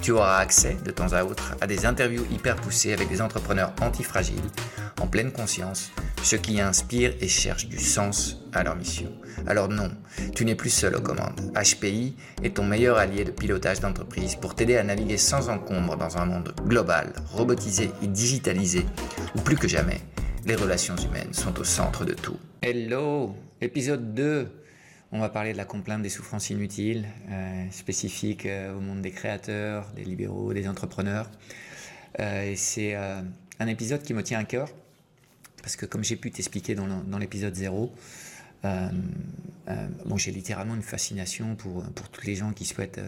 tu auras accès de temps à autre à des interviews hyper poussées avec des entrepreneurs antifragiles, en pleine conscience, ceux qui inspirent et cherchent du sens à leur mission. Alors non, tu n'es plus seul aux commandes. HPI est ton meilleur allié de pilotage d'entreprise pour t'aider à naviguer sans encombre dans un monde global, robotisé et digitalisé, où plus que jamais, les relations humaines sont au centre de tout. Hello, épisode 2 on va parler de la complainte des souffrances inutiles, euh, spécifiques euh, au monde des créateurs, des libéraux, des entrepreneurs. Euh, c'est un épisode qui me tient à cœur, parce que comme j'ai pu t'expliquer dans l'épisode 0, bon, j'ai littéralement une fascination pour, tous les gens qui souhaitent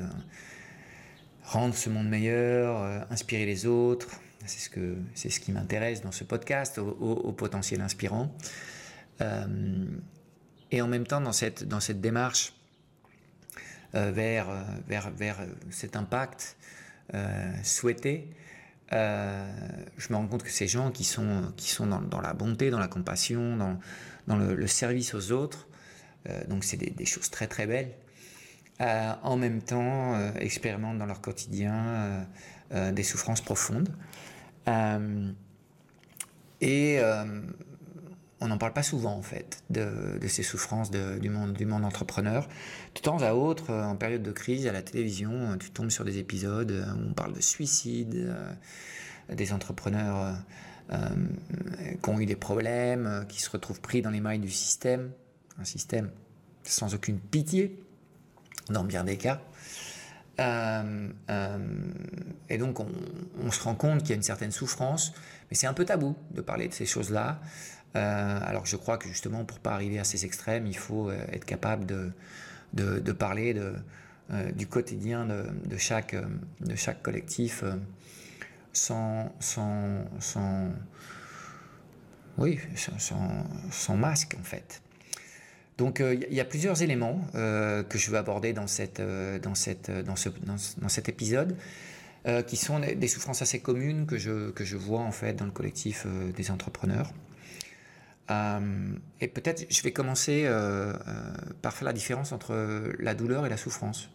rendre ce monde meilleur, inspirer les autres. C'est ce, qui m'intéresse dans ce podcast, au potentiel inspirant. Et en même temps, dans cette, dans cette démarche euh, vers, euh, vers, vers euh, cet impact souhaité, je me rends compte que ces gens qui sont, qui sont dans, la bonté, dans la compassion, dans, dans le, service aux autres, donc c'est des, choses très très belles, en même temps expérimentent dans leur quotidien des souffrances profondes. et on n'en parle pas souvent en fait de, ces souffrances du, monde, entrepreneur. De temps à autre, euh, en période de crise, à la télévision, euh, tu tombes sur des épisodes euh, où on parle de suicide, des entrepreneurs qui ont eu des problèmes, qui se retrouvent pris dans les mailles du système, un système sans aucune pitié, dans bien des cas. et donc on, on, se rend compte qu'il y a une certaine souffrance, mais c'est un peu tabou de parler de ces choses-là. Euh, alors je crois que justement, pour pas arriver à ces extrêmes, il faut euh, être capable de, parler euh, du quotidien de, chaque, collectif sans, masque en fait. Donc il y a plusieurs éléments que je veux aborder dans, cet épisode. qui sont des souffrances assez communes que je, que je vois en fait dans le collectif des entrepreneurs. Euh, et peut-être je vais commencer euh, euh, par faire la différence entre la douleur et la souffrance.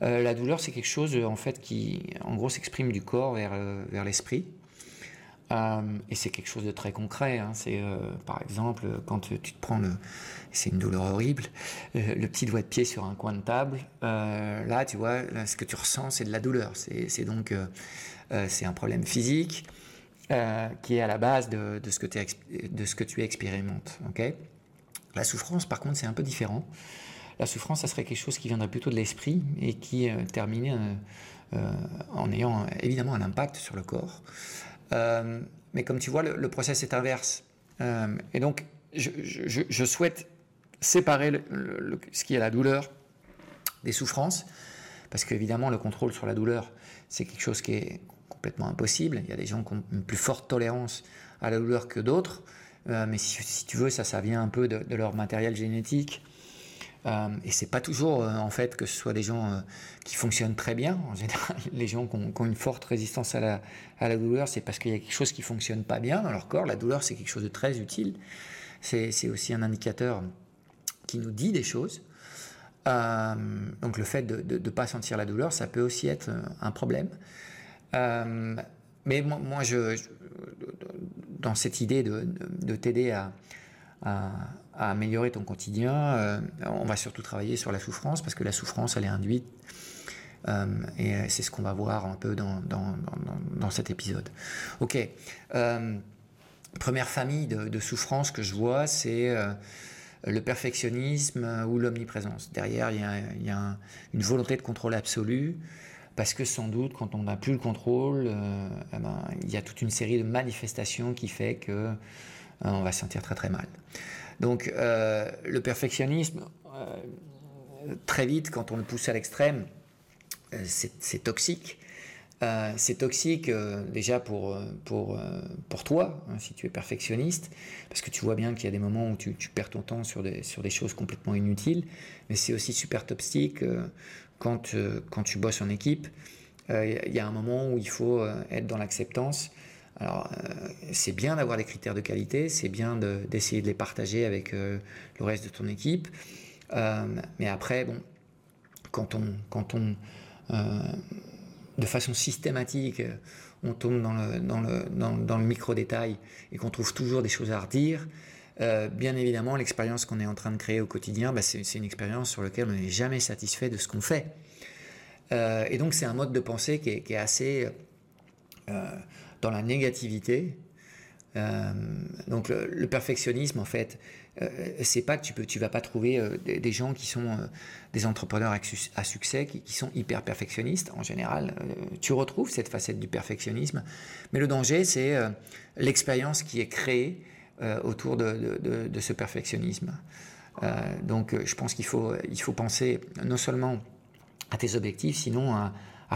la douleur, c'est quelque chose en fait qui, en gros, s'exprime du corps vers, vers l'esprit. et c'est quelque chose de très concret. Hein. C'est par exemple quand tu te prends c'est une douleur horrible, le petit doigt de pied sur un coin de table. là, tu vois, ce que tu ressens, c'est de la douleur. C'est donc c'est un problème physique. Euh, qui est à la base de, ce, que de ce que tu expérimentes. la souffrance, par contre, c'est un peu différent. La souffrance, ça serait quelque chose qui viendrait plutôt de l'esprit et qui euh, terminerait euh, en ayant évidemment un impact sur le corps. mais comme tu vois, le, process est inverse. et donc, je, souhaite séparer ce qui est la douleur des souffrances, parce qu'évidemment, le contrôle sur la douleur, c'est quelque chose qui est complètement impossible. Il y a des gens qui ont une plus forte tolérance à la douleur que d'autres. Euh, mais si, tu veux, ça, ça vient un peu de, leur matériel génétique. Euh, et c'est pas toujours, euh, en fait, que ce soit des gens euh, qui fonctionnent très bien. En général, les gens qui ont, une forte résistance à la, à la douleur, c'est parce qu'il y a quelque chose qui fonctionne pas bien dans leur corps. La douleur, c'est quelque chose de très utile. C'est aussi un indicateur qui nous dit des choses. donc le fait de ne pas sentir la douleur, ça peut aussi être un problème. Euh, mais moi, je, dans cette idée de, t'aider à, améliorer ton quotidien, euh, on va surtout travailler sur la souffrance parce que la souffrance, elle est induite et c'est ce qu'on va voir un peu dans, dans, dans, cet épisode. Ok. première famille de, de souffrances que je vois, c'est le perfectionnisme ou l'omniprésence. Derrière, il y a une volonté de contrôle absolu, parce que sans doute, quand on n'a plus le contrôle, eh ben, il y a toute une série de manifestations qui fait que on va se sentir très très mal. Donc euh, le perfectionnisme, euh, très vite, quand on le pousse à l'extrême, euh, c'est toxique. c'est toxique déjà pour, pour, pour toi, hein, si tu es perfectionniste, parce que tu vois bien qu'il y a des moments où tu, tu, perds ton temps sur des, sur des choses complètement inutiles, mais c'est aussi super toxique quand, quand tu bosses en équipe. Il y a un moment où il faut être dans l'acceptance alors, euh, c'est bien d'avoir des critères de qualité, c'est bien d'essayer de, les partager avec euh, le reste de ton équipe. Euh, mais après, bon, quand on, quand on de façon systématique, on tombe dans le, dans le, dans, le micro-détail et qu'on trouve toujours des choses à redire, bien évidemment, l'expérience qu'on est en train de créer au quotidien, bah, c'est une expérience sur laquelle on n'est jamais satisfait de ce qu'on fait. et donc, c'est un mode de pensée qui est, assez dans la négativité. Euh, donc le, perfectionnisme, en fait, euh, c'est pas que tu peux, vas pas trouver euh, des, gens qui sont des entrepreneurs à, succès, qui, sont hyper perfectionnistes. En général, tu retrouves cette facette du perfectionnisme, mais le danger, c'est l'expérience qui est créée autour de, ce perfectionnisme. donc, je pense qu'il faut, il faut penser non seulement à tes objectifs, sinon à,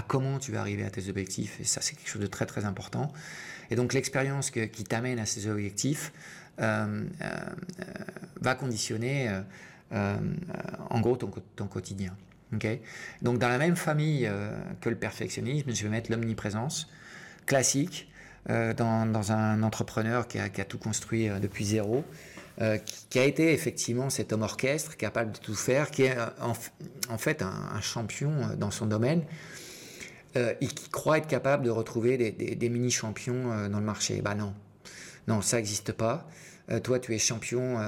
comment tu vas arriver à tes objectifs. Et ça, c'est quelque chose de très très important. Et donc l'expérience qui t'amène à ces objectifs euh, euh, va conditionner euh, en gros ton, ton quotidien. Okay donc dans la même famille que le perfectionnisme, je vais mettre l'omniprésence classique dans, dans, un entrepreneur qui a, tout construit depuis zéro. qui a été effectivement cet homme orchestre capable de tout faire, qui est en, fait un, champion dans son domaine, euh, et qui croit être capable de retrouver des, mini-champions euh, dans le marché. Bah non, non, ça n'existe pas. Euh, toi, tu es champion,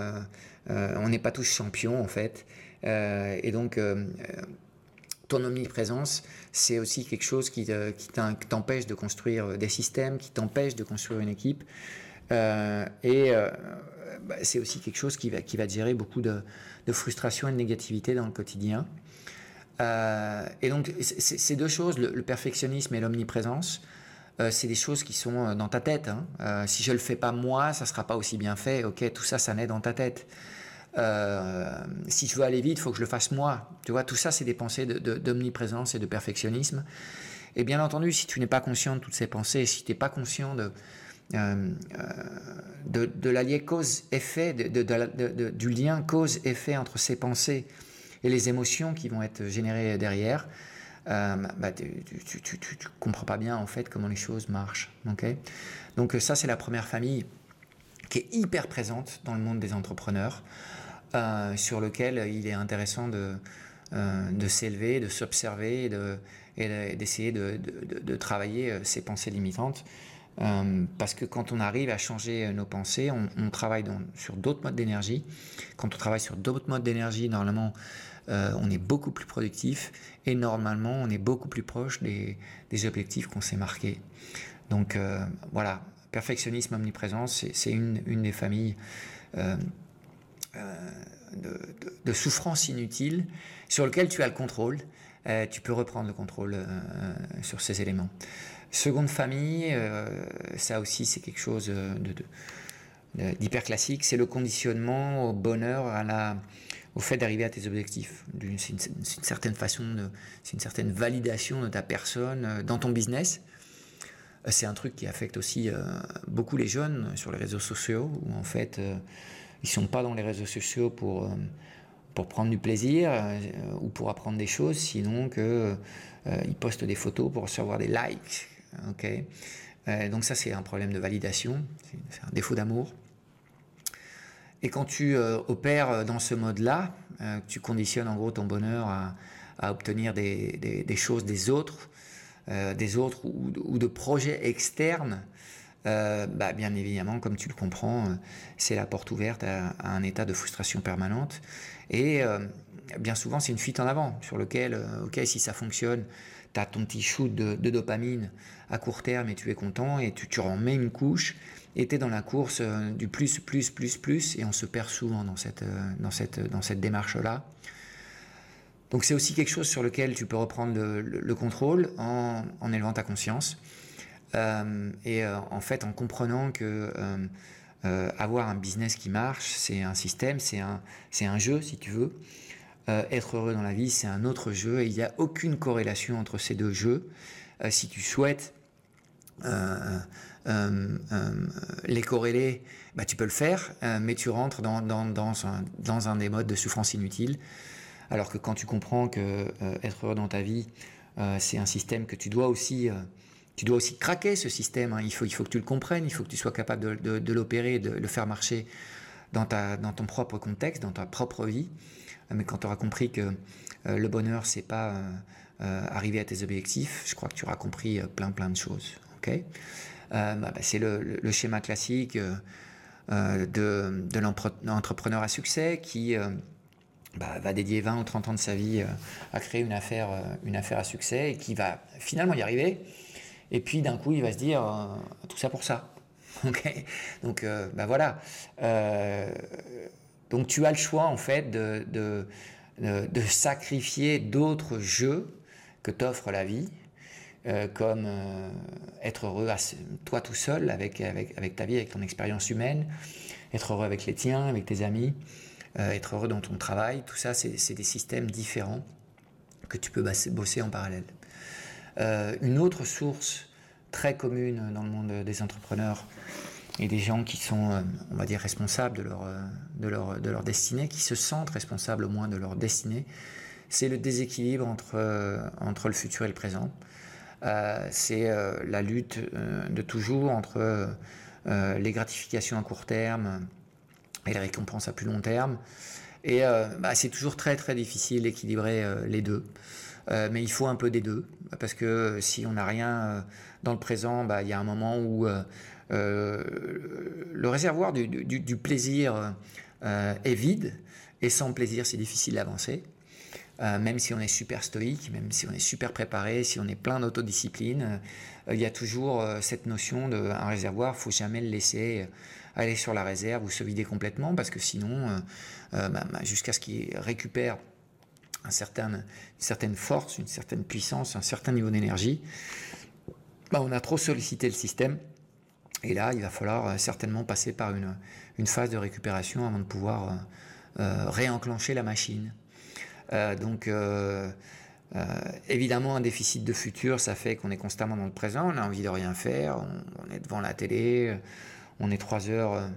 on n'est pas tous champions en fait. et donc, ton omniprésence, c'est aussi quelque chose qui, t'empêche de construire des systèmes, qui t'empêche de construire une équipe. et bah, c'est aussi quelque chose qui va, qui va gérer beaucoup de, de frustration et de négativité dans le quotidien. Euh, et donc, ces deux choses, le, perfectionnisme et l'omniprésence, euh, c'est des choses qui sont euh, dans ta tête. Hein. si je le fais pas moi, ça sera pas aussi bien fait. Ok, tout ça, ça naît dans ta tête. Si je veux aller vite, il faut que je le fasse moi. Tu vois, tout ça, c'est des pensées d'omniprésence et de perfectionnisme. Et bien entendu, si tu n'es pas conscient de toutes ces pensées, si tu n'es pas conscient de, de, de l'allié cause-effet, du lien cause-effet entre ces pensées et les émotions qui vont être générées derrière, euh, bah, tu ne comprends pas bien en fait comment les choses marchent. Donc ça, c'est la première famille qui est hyper présente dans le monde des entrepreneurs, euh, sur lequel il est intéressant de, euh, de s'élever, de s'observer et d'essayer de, de, travailler ces pensées limitantes. parce que quand on arrive à changer nos pensées, on, travaille sur d'autres modes d'énergie. Quand on travaille sur d'autres modes d'énergie, normalement, euh, on est beaucoup plus productif et normalement on est beaucoup plus proche des, objectifs qu'on s'est marqués. Donc euh, voilà, perfectionnisme, omniprésence, c'est une, des familles euh, de, souffrance inutile sur lequel tu as le contrôle. tu peux reprendre le contrôle sur ces éléments. Seconde famille, ça aussi c'est quelque chose d'hyper classique, c'est le conditionnement au bonheur, au fait d'arriver à tes objectifs. C'est une, certaine façon, c'est une certaine validation de ta personne euh, dans ton business. Euh, c'est un truc qui affecte aussi euh, beaucoup les jeunes sur les réseaux sociaux, où en fait, ils sont pas dans les réseaux sociaux pour, pour prendre du plaisir ou pour apprendre des choses, sinon que ils postent des photos pour recevoir des likes. ok? Donc ça, c'est un problème de validation, c'est un défaut d'amour. Et quand tu euh, opères euh, dans ce mode-là, euh, tu conditionnes en gros ton bonheur à, obtenir des, choses des autres, des autres ou, de projets externes, bah, bien évidemment, comme tu le comprends, c'est la porte ouverte à, un état de frustration permanente. Et bien souvent, c'est une fuite en avant sur lequel, ok, si ça fonctionne, tu as ton petit shoot de, dopamine à court terme et tu es content et tu, tu remets une couche et tu es dans la course du plus, plus, plus, plus et on se perd souvent dans cette, dans cette, dans cette démarche-là. Donc c'est aussi quelque chose sur lequel tu peux reprendre le, contrôle en, élevant ta conscience et en fait en comprenant que euh, avoir un business qui marche, c'est un système, c'est un, c'est un jeu, si tu veux. Euh, être heureux dans la vie, c'est un autre jeu, et il n'y a aucune corrélation entre ces deux jeux. Euh, si tu souhaites les corréler, bah, tu peux le faire, mais tu rentres dans, dans, dans, un, des modes de souffrance inutile. Alors que quand tu comprends que être heureux dans ta vie, c'est un système que tu dois aussi tu dois aussi craquer ce système. Hein. Il, faut, il faut que tu le comprennes, il faut que tu sois capable de, l'opérer, de le faire marcher dans, ta, dans ton propre contexte, dans ta propre vie. Mais quand tu auras compris que euh, le bonheur, c'est pas euh, euh, arriver à tes objectifs, je crois que tu auras compris plein plein de choses. ok? Bah, bah, c'est le, schéma classique de l'entrepreneur à succès qui bah, va dédier 20 ou 30 ans de sa vie à créer une affaire, une affaire à succès et qui va finalement y arriver et puis d'un coup, il va se dire euh, tout ça pour ça. ok Donc ben voilà. Euh, donc tu as le choix en fait de, sacrifier d'autres jeux que t'offre la vie, comme être heureux à, toi tout seul avec ta vie, avec ton expérience humaine, être heureux avec les tiens, avec tes amis, être heureux dans ton travail. Tout ça, c'est des systèmes différents que tu peux bosser en parallèle. Euh, une autre source très commune dans le monde des entrepreneurs et des gens qui sont, euh, on va dire, responsables de leur, euh, de leur, de leur destinée, qui se sentent responsables au moins de leur destinée, c'est le déséquilibre entre le futur et le présent. c'est la lutte de toujours entre les gratifications à court terme et les récompenses à plus long terme. Et bah, c'est toujours très très difficile d'équilibrer les deux. Euh, mais il faut un peu des deux, parce que si on n'a rien euh, dans le présent, bah, il y a un moment où euh, le réservoir du, plaisir est vide, et sans plaisir, c'est difficile d'avancer. même si on est super stoïque, même si on est super préparé, si on est plein d'autodiscipline, il y a toujours cette notion d'un réservoir, il faut jamais le laisser aller sur la réserve ou se vider complètement, parce que sinon, bah, bah, jusqu'à ce qu'il récupère un certain, une certaine force, une certaine puissance, un certain niveau d'énergie, bah, on a trop sollicité le système. Et là, il va falloir euh, certainement passer par une, une phase de récupération avant de pouvoir euh, euh, réenclencher la machine. donc, évidemment, un déficit de futur, ça fait qu'on est constamment dans le présent, on a envie de rien faire, on, est devant la télé, on est trois heures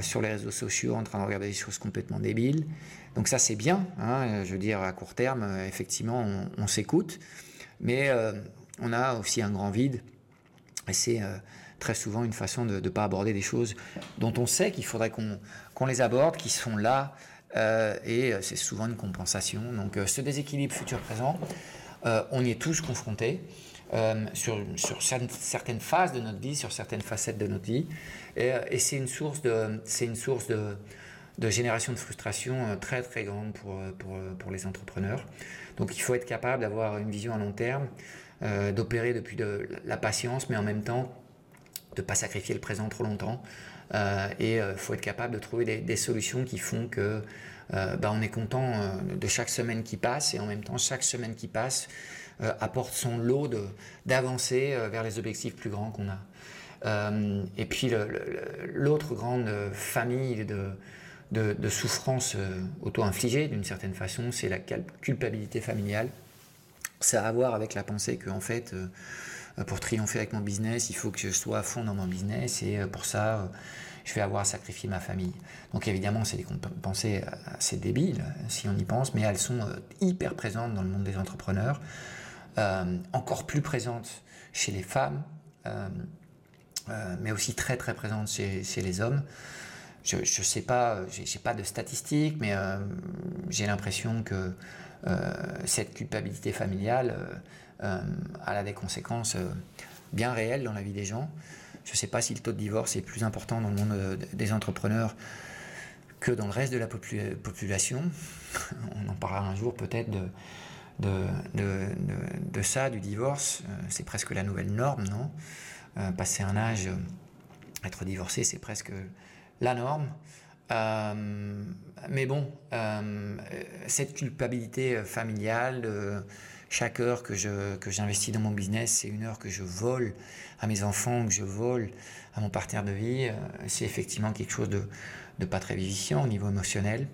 sur les réseaux sociaux en train de regarder des choses complètement débiles. Donc ça c'est bien, hein, je veux dire à court terme, euh, effectivement on, s'écoute, mais euh, on a aussi un grand vide, et c'est euh, très souvent une façon de ne pas aborder des choses dont on sait qu'il faudrait qu'on les aborde, qui sont là, et c'est souvent une compensation. Donc ce déséquilibre futur-présent, on y est tous confrontés. Sur, sur, certaines phases de notre vie, sur certaines facettes de notre vie. Et, et c'est une source de, c'est une source de, de génération de frustration euh, très très grande pour, euh, pour, euh, pour, les entrepreneurs. Donc il faut être capable d'avoir une vision à long terme, d'opérer depuis de la patience, mais en même temps de ne pas sacrifier le présent trop longtemps. et il faut être capable de trouver des, des solutions qui font que bah, on est content de chaque semaine qui passe et en même temps chaque semaine qui passe apporte son lot d'avancer vers les objectifs plus grands qu'on a. et puis l'autre grande famille de, de, de souffrance euh, auto-infligée d'une certaine façon, c'est la culpabilité familiale. Ça a à voir avec la pensée que en fait, euh, pour triompher avec mon business, il faut que je sois à fond dans mon business et euh, pour ça, je vais avoir à sacrifier ma famille. Donc évidemment, c'est des pensées assez débiles si on y pense, mais elles sont hyper présentes dans le monde des entrepreneurs, encore plus présentes chez les femmes, mais aussi très très présentes chez, les hommes je ne sais pas, j'ai pas de statistiques, mais euh, j'ai l'impression que euh, cette culpabilité familiale euh, a des conséquences bien réelles dans la vie des gens. Je ne sais pas si le taux de divorce est plus important dans le monde des entrepreneurs que dans le reste de la population. On en parlera un jour peut-être de, de, ça, du divorce. c'est presque la nouvelle norme, non? Passer un âge, être divorcé, c'est presque la norme. mais bon, cette culpabilité familiale, chaque heure que, je, que j'investis dans mon business, c'est une heure que je vole à mes enfants, que je vole à mon partenaire de vie. Euh, c'est effectivement quelque chose de, de pas très vivifiant au niveau émotionnel.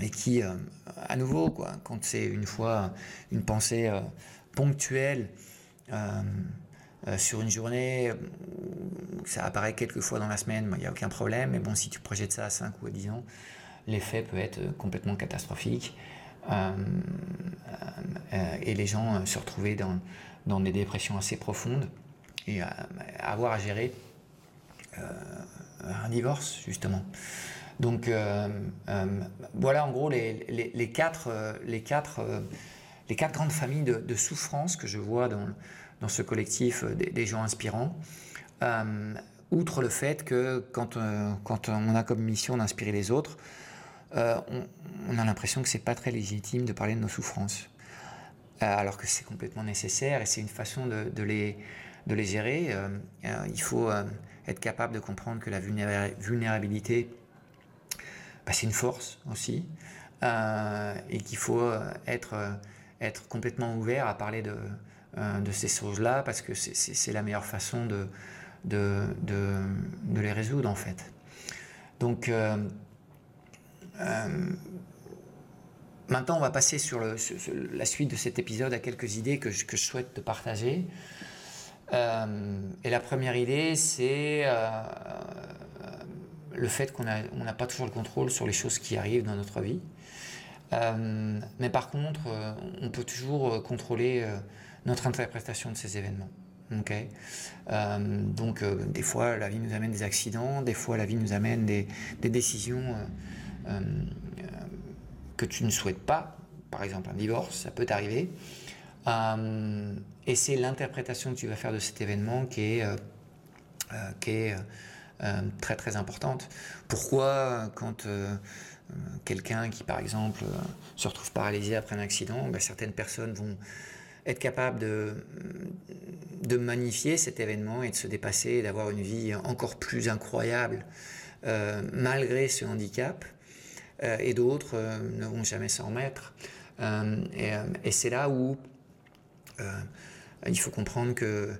Et qui, euh, à nouveau, quoi, quand c'est une fois une pensée euh, ponctuelle sur une journée, ça apparaît quelques fois dans la semaine, il n'y a aucun problème. Mais bon, si tu projettes ça à 5 ou à 10 ans, l'effet peut être complètement catastrophique. Euh, euh, et les gens euh, se retrouvaient dans, dans des dépressions assez profondes et avoir à gérer un divorce, justement. Donc voilà en gros les, quatre, les, quatre, les quatre grandes familles de, de, souffrance que je vois dans, dans ce collectif des, gens inspirants. outre le fait que quand, quand on a comme mission d'inspirer les autres, euh, on, a l'impression que c'est pas très légitime de parler de nos souffrances, euh, alors que c'est complètement nécessaire et c'est une façon de, les, de les gérer. Euh, il faut être capable de comprendre que la vulnérabilité, bah, c'est une force aussi, et qu'il faut être, être complètement ouvert à parler de, ces choses-là, parce que c'est la meilleure façon de, les résoudre en fait. Donc, euh, maintenant, on va passer sur, la suite de cet épisode à quelques idées que je, souhaite te partager. Euh, et la première idée, c'est euh, le fait qu'on n'a pas toujours le contrôle sur les choses qui arrivent dans notre vie. mais par contre, on peut toujours contrôler notre interprétation de ces événements. donc, des fois, la vie nous amène des accidents, des fois, la vie nous amène des, des décisions euh, que tu ne souhaites pas, par exemple un divorce, ça peut t'arriver. Euh, et c'est l'interprétation que tu vas faire de cet événement euh, qui est très très importante. Pourquoi quand quelqu'un qui par exemple se retrouve paralysé après un accident, ben, certaines personnes vont être capables de, de magnifier cet événement et de se dépasser, d'avoir une vie encore plus incroyable malgré ce handicap. Euh, et d'autres euh, ne vont jamais s'en remettre. Euh, et, c'est là où il faut comprendre que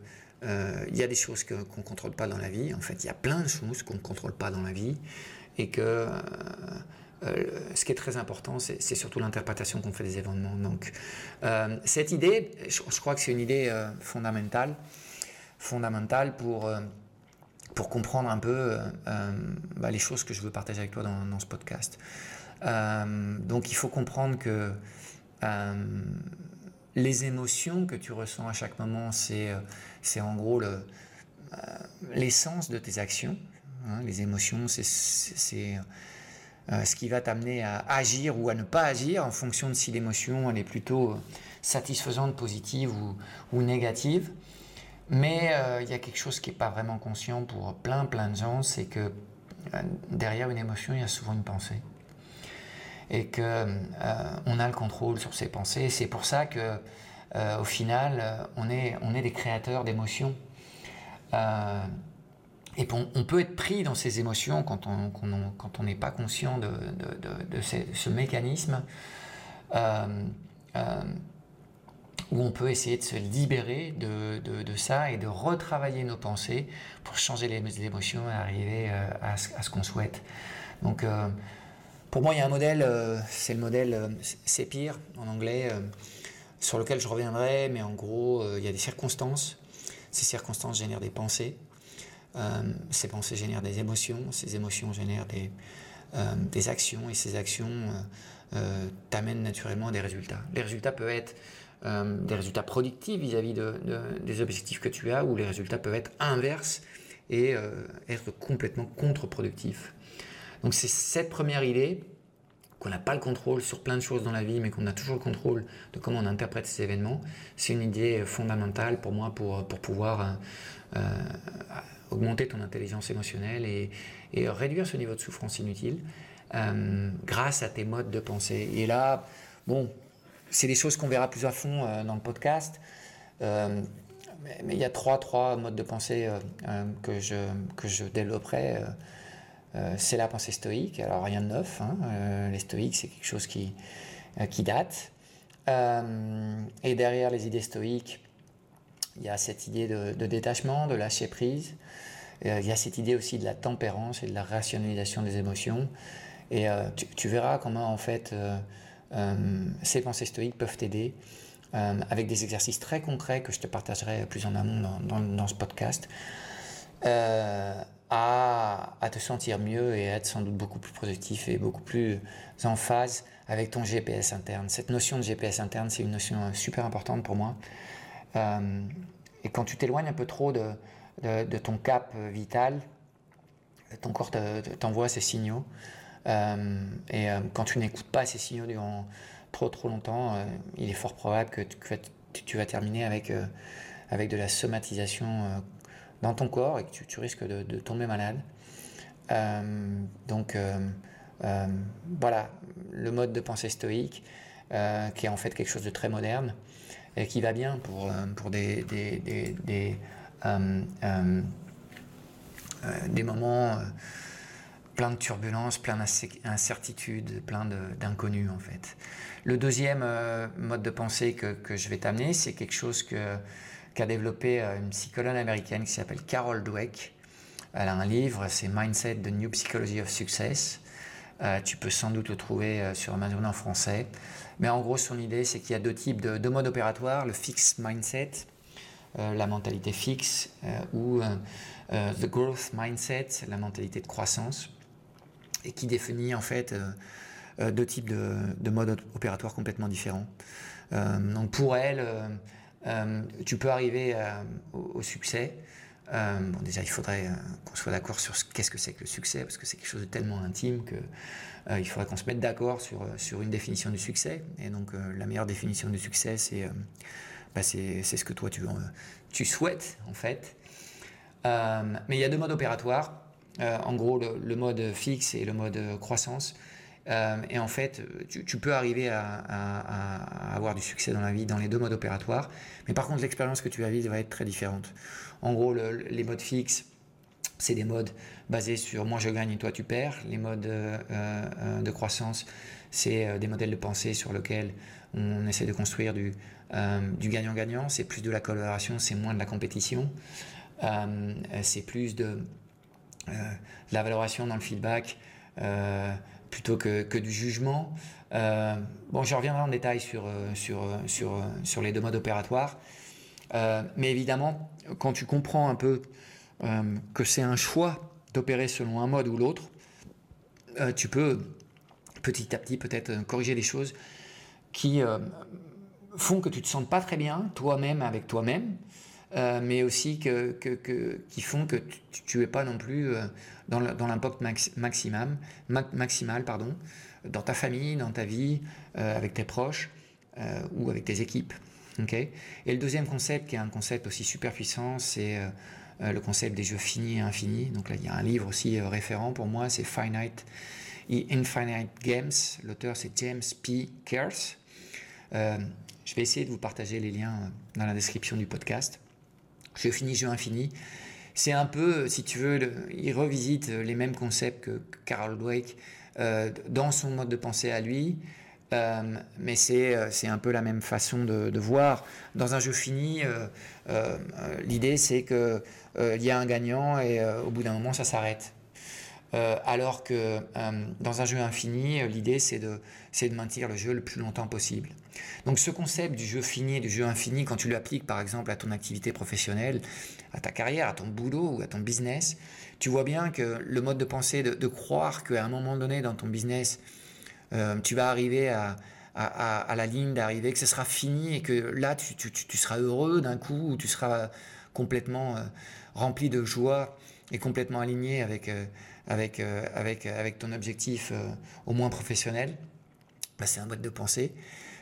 il y a des choses qu'on ne contrôle pas dans la vie. En fait, il y a plein de choses qu'on ne contrôle pas dans la vie. Et que ce qui est très important, c'est surtout l'interprétation qu'on fait des événements. Donc, cette idée, je, crois que c'est une idée fondamentale, fondamentale pour pour comprendre un peu euh, euh, bah, les choses que je veux partager avec toi dans, ce podcast. Euh, donc il faut comprendre que les émotions que tu ressens à chaque moment, c'est en gros l'essence de tes actions. Hein. les émotions, c'est ce qui va t'amener à agir ou à ne pas agir en fonction de si l'émotion est plutôt satisfaisante, positive ou, négative. Mais euh, il y a quelque chose qui n'est pas vraiment conscient pour plein plein de gens, c'est que euh, derrière une émotion, il y a souvent une pensée. Et qu'on euh, on a le contrôle sur ces pensées. C'est pour ça que au final, on est, on est des créateurs d'émotions. et on, peut être pris dans ces émotions quand on n'est pas conscient de, ce, mécanisme où on peut essayer de se libérer de, ça et de retravailler nos pensées pour changer les, émotions et arriver euh, à, ce, qu'on souhaite. Donc, euh, pour moi, il y a un modèle, euh, c'est le modèle C'est pire en anglais, sur lequel je reviendrai, mais en gros, il y a des circonstances. Ces circonstances génèrent des pensées. ces pensées génèrent des émotions. Ces émotions génèrent des, des actions et ces actions t'amènent naturellement à des résultats. Les résultats peuvent être euh, des résultats productifs vis-à-vis de, des objectifs que tu as, ou les résultats peuvent être inverses et euh, être complètement contre-productifs. Donc c'est cette première idée qu'on n'a pas le contrôle sur plein de choses dans la vie, mais qu'on a toujours le contrôle de comment on interprète ces événements. C'est une idée fondamentale pour moi pour, pour pouvoir euh, augmenter ton intelligence émotionnelle et, et, réduire ce niveau de souffrance inutile. grâce à tes modes de pensée. Et là, bon, c'est des choses qu'on verra plus à fond dans le podcast. mais il y a trois, trois modes de pensée que, je, que je développerai. C'est la pensée stoïque, alors rien de neuf. Hein. les stoïques, c'est quelque chose qui, qui date. et derrière les idées stoïques, il y a cette idée de, détachement, de lâcher prise. Euh, il y a cette idée aussi de la tempérance et de la rationalisation des émotions. Et euh, tu, verras comment, en fait, euh, ces pensées stoïques peuvent t'aider avec des exercices très concrets que je te partagerai plus en amont dans, ce podcast. À, te sentir mieux et à être sans doute beaucoup plus productif et beaucoup plus en phase avec ton GPS interne. Cette notion de GPS interne, c'est une notion super importante pour moi. Euh, et quand tu t'éloignes un peu trop de, de, ton cap vital, ton corps t'envoie ces signaux. Euh, et euh, quand tu n'écoutes pas ces signaux durant trop trop longtemps, il est fort probable que tu, vas terminer avec, avec de la somatisation dans ton corps et que tu, risques de, tomber malade. Donc voilà, le mode de pensée stoïque, qui est en fait quelque chose de très moderne, et qui va bien pour, euh, pour des, des, des, des, euh, euh, moments plein de turbulences, plein d'incertitudes, plein d'inconnus en fait. Le deuxième mode de pensée que, je vais t'amener, c'est quelque chose qu'a développé une psychologue américaine qui s'appelle Carol Dweck. Elle a un livre, c'est Mindset, The New Psychology of Success. tu peux sans doute le trouver sur Amazon en français. Mais en gros, son idée, c'est qu'il y a deux types de, modes opératoires, le fixed mindset, euh, la mentalité fixe, euh, ou euh, the growth mindset, la mentalité de croissance, et qui définit en fait deux types de, modes opératoires complètement différents. donc pour elle, tu peux arriver au, succès. Bon, déjà, il faudrait qu'on soit d'accord sur qu'est-ce que c'est que le succès, parce que c'est quelque chose de tellement intime que euh, il faudrait qu'on se mette d'accord sur, euh, sur une définition du succès. Et donc, euh, la meilleure définition du succès, c'est bah, ce que toi tu, tu souhaites, en fait. mais il y a deux modes opératoires. en gros, le, mode fixe et le mode croissance. Et en fait, tu, peux arriver à, avoir du succès dans la vie dans les deux modes opératoires. Mais par contre, l'expérience que tu vas vivre va être très différente. En gros, les modes fixes, c'est des modes basés sur moi je gagne et toi tu perds. Les modes euh, euh, de croissance, c'est euh, des modèles de pensée sur lesquels on essaie de construire du, du gagnant-gagnant. C'est plus de la collaboration, c'est moins de la compétition. c'est plus de, la valorisation dans le feedback plutôt que, du jugement. bon, je reviendrai en détail sur, sur, sur les deux modes opératoires. mais évidemment, quand tu comprends un peu euh, que c'est un choix d'opérer selon un mode ou l'autre, euh, tu peux petit à petit peut-être euh, corriger des choses qui font que tu ne te sens pas très bien toi-même avec toi-même, mais aussi que, qui font que tu n'es pas non plus dans l'impact maximal, maximal pardon, dans ta famille, dans ta vie, avec tes proches ou avec tes équipes. et le deuxième concept, qui est un concept aussi super puissant, c'est euh, le concept des jeux finis et infinis. Donc là, il y a un livre aussi euh, référent pour moi, c'est Finite et Infinite Games. L'auteur, c'est James P. Kears. Euh, je vais essayer de vous partager les liens dans la description du podcast. Jeux finis, jeux infinis. C'est un peu, si tu veux, il revisite les mêmes concepts que Carol Dweck dans son mode de pensée à lui. mais c'est un peu la même façon de, voir. Dans un jeu fini, l'idée c'est que euh, il y a un gagnant et euh, au bout d'un moment, ça s'arrête. Euh, alors que dans un jeu infini, l'idée c'est de, de maintenir le jeu le plus longtemps possible. Donc ce concept du jeu fini et du jeu infini, quand tu l'appliques par exemple à ton activité professionnelle, à ta carrière, à ton boulot ou à ton business, tu vois bien que le mode de pensée de, croire qu'à un moment donné dans ton business, tu vas arriver à, à, la ligne d'arrivée, que ce sera fini et que là tu, tu, tu seras heureux d'un coup, ou tu seras complètement rempli de joie et complètement aligné avec, euh, avec, euh, avec, avec ton objectif euh, au moins professionnel, bah, c'est un mode de pensée.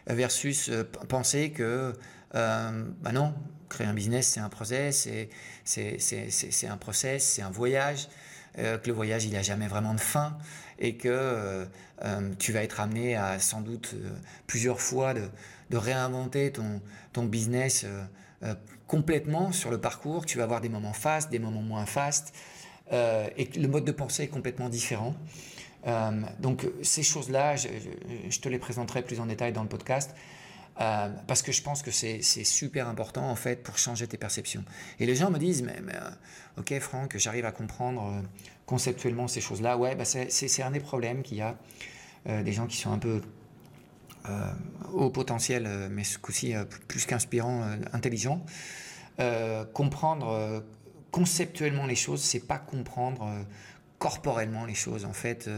Versus penser que, bah non, créer un business, c'est un process, c'est un process, c'est un voyage. que le voyage, il n'a jamais vraiment de fin et que tu vas être amené à sans doute plusieurs fois de, de réinventer ton, ton business complètement sur le parcours. Tu vas avoir des moments fast, des moments moins fast, et le mode de pensée est complètement différent. donc ces choses-là, je, te les présenterai plus en détail dans le podcast. Euh, parce que je pense que c'est super important en fait pour changer tes perceptions. Et les gens me disent, mais, euh, ok Franck, j'arrive à comprendre euh, conceptuellement ces choses-là. Ouais, bah c'est un des problèmes qu'il y a. des gens qui sont un peu au potentiel, mais ce coup-ci plus qu'inspirant, intelligent. comprendre conceptuellement les choses, c'est pas comprendre corporellement les choses. En fait,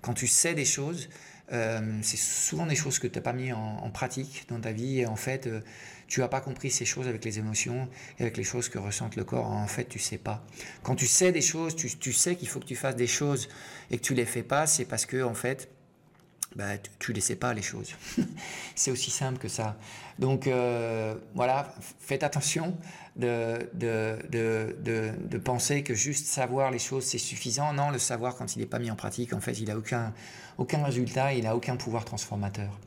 quand tu sais des choses, euh, c'est souvent des choses que tu n'as pas mis en, pratique dans ta vie et en fait euh, tu n'as pas compris ces choses avec les émotions et avec les choses que ressent le corps. En fait, tu sais pas. Quand tu sais des choses, tu, tu sais qu'il faut que tu fasses des choses et que tu les fais pas, c'est parce que en fait bah, tu ne sais pas les choses. c'est aussi simple que ça. Donc euh, voilà, faites attention de, de, de, de, penser que juste savoir les choses, c'est suffisant. Non, le savoir, quand il n'est pas mis en pratique, en fait, il n'a aucun, aucun résultat, il n'a aucun pouvoir transformateur.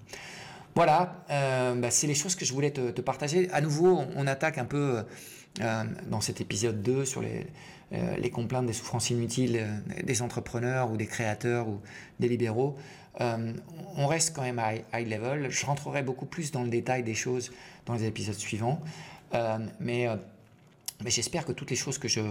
Voilà, euh, bah, c'est les choses que je voulais te, partager. À nouveau, on, attaque un peu euh, dans cet épisode 2 sur les, les complaintes des souffrances inutiles des entrepreneurs ou des créateurs ou des libéraux. Euh, on reste quand même à high level. Je rentrerai beaucoup plus dans le détail des choses dans les épisodes suivants. Euh, mais, euh, mais j'espère que toutes les choses que je,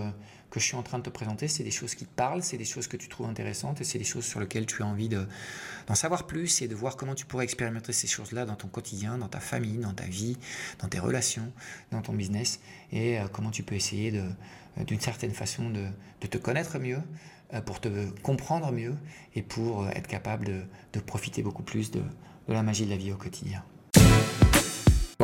que je suis en train de te présenter, c'est des choses qui te parlent, c'est des choses que tu trouves intéressantes et c'est des choses sur lesquelles tu as envie d'en savoir plus et de voir comment tu pourrais expérimenter ces choses-là dans ton quotidien, dans ta famille, dans ta vie, dans tes relations, dans ton business et comment tu peux essayer d'une certaine façon de, te connaître mieux, euh, pour te comprendre mieux et pour euh, être capable de, profiter beaucoup plus de, la magie de la vie au quotidien.